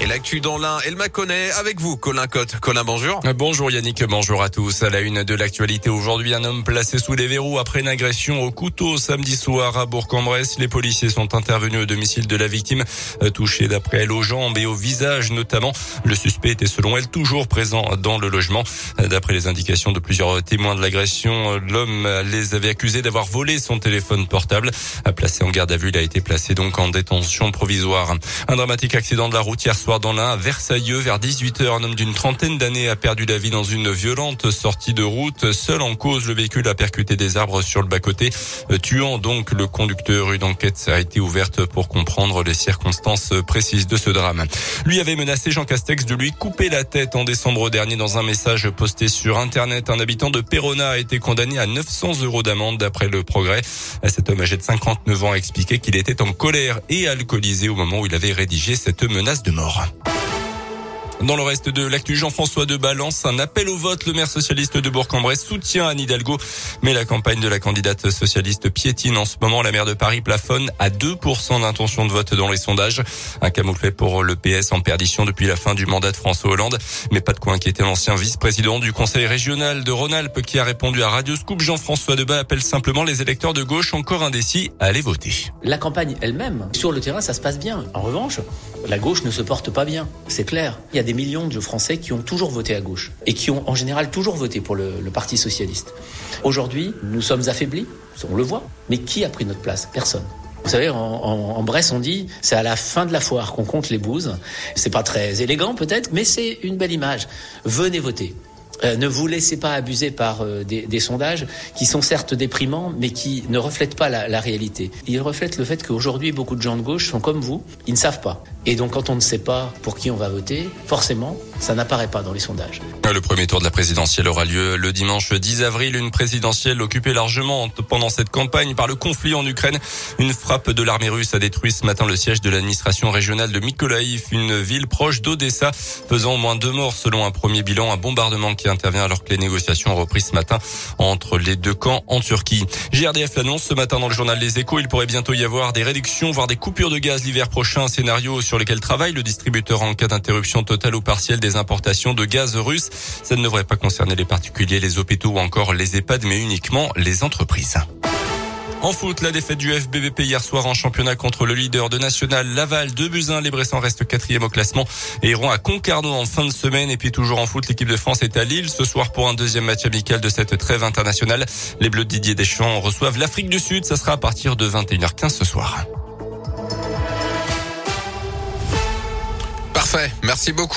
Et l'actu dans l'un, elle m'a connaît avec vous, Colin Cotte. Colin, bonjour. Bonjour Yannick, bonjour à tous. À la une de l'actualité aujourd'hui, un homme placé sous les verrous après une agression au couteau samedi soir à Bourg-en-Bresse. Les policiers sont intervenus au domicile de la victime, euh, touchée d'après elle aux jambes et au visage notamment. Le suspect était selon elle toujours présent dans le logement. D'après les indications de plusieurs témoins de l'agression, l'homme les avait accusés d'avoir volé son téléphone portable. Placé en garde à vue, il a été placé donc en détention provisoire. Un dramatique accident de la route hier dans l'un à Versailleux vers 18h. Un homme d'une trentaine d'années a perdu la vie dans une violente sortie de route. Seul en cause, le véhicule a percuté des arbres sur le bas-côté, euh, tuant donc le conducteur. Une enquête a été ouverte pour comprendre les circonstances précises de ce drame. Lui avait menacé Jean Castex de lui couper la tête en décembre dernier dans un message posté sur Internet. Un habitant de Perona a été condamné à 900 euros d'amende d'après le progrès. Cet homme âgé de 59 ans a expliqué qu'il était en colère et alcoolisé au moment où il avait rédigé cette menace de mort. Европу. Dans le reste de l'actu, Jean-François de Balance, un appel au vote. Le maire socialiste de Bourg-en-Bresse soutient Anne Hidalgo, mais la campagne de la candidate socialiste piétine en ce moment. La maire de Paris plafonne à 2% d'intention de vote dans les sondages. Un camouflet pour le PS en perdition depuis la fin du mandat de François Hollande. Mais pas de quoi inquiéter l'ancien vice-président du conseil régional de Rhône-Alpes qui a répondu à Radio Scoop. Jean-François Debat appelle simplement les électeurs de gauche encore indécis à aller voter. La campagne elle-même, sur le terrain, ça se passe bien. En revanche, la gauche ne se porte pas bien. C'est clair. Des millions de Français qui ont toujours voté à gauche et qui ont en général toujours voté pour le, Parti socialiste. Aujourd'hui, nous sommes affaiblis, on le voit, mais qui a pris notre place? Personne. Vous savez, en, en, en, Bresse, on dit c'est à la fin de la foire qu'on compte les bouses. C'est pas très élégant peut-être, mais c'est une belle image. Venez voter. Euh, ne vous laissez pas abuser par euh, des, sondages qui sont certes déprimants, mais qui ne reflètent pas la, réalité. Ils reflètent le fait qu'aujourd'hui, beaucoup de gens de gauche sont comme vous, ils ne savent pas. Et donc, quand on ne sait pas pour qui on va voter, forcément, ça n'apparaît pas dans les sondages. Le premier tour de la présidentielle aura lieu le dimanche 10 avril. Une présidentielle occupée largement pendant cette campagne par le conflit en Ukraine. Une frappe de l'armée russe a détruit ce matin le siège de l'administration régionale de Mykolaiv, une ville proche d'Odessa, faisant au moins deux morts selon un premier bilan. Un bombardement intervient alors que les négociations ont repris ce matin entre les deux camps en Turquie. GRDF l'annonce ce matin dans le journal Les Échos. Il pourrait bientôt y avoir des réductions, voire des coupures de gaz l'hiver prochain. Scénario sur lequel travaille le distributeur en cas d'interruption totale ou partielle des importations de gaz russe. Ça ne devrait pas concerner les particuliers, les hôpitaux ou encore les EHPAD, mais uniquement les entreprises. En foot, la défaite du FBVP hier soir en championnat contre le leader de National Laval de Buzyn. Les Bressans restent quatrième au classement et iront à Concarneau en fin de semaine. Et puis toujours en foot, l'équipe de France est à Lille ce soir pour un deuxième match amical de cette trêve internationale. Les Bleus de Didier Deschamps reçoivent l'Afrique du Sud. Ça sera à partir de 21h15 ce soir. Parfait. Merci beaucoup.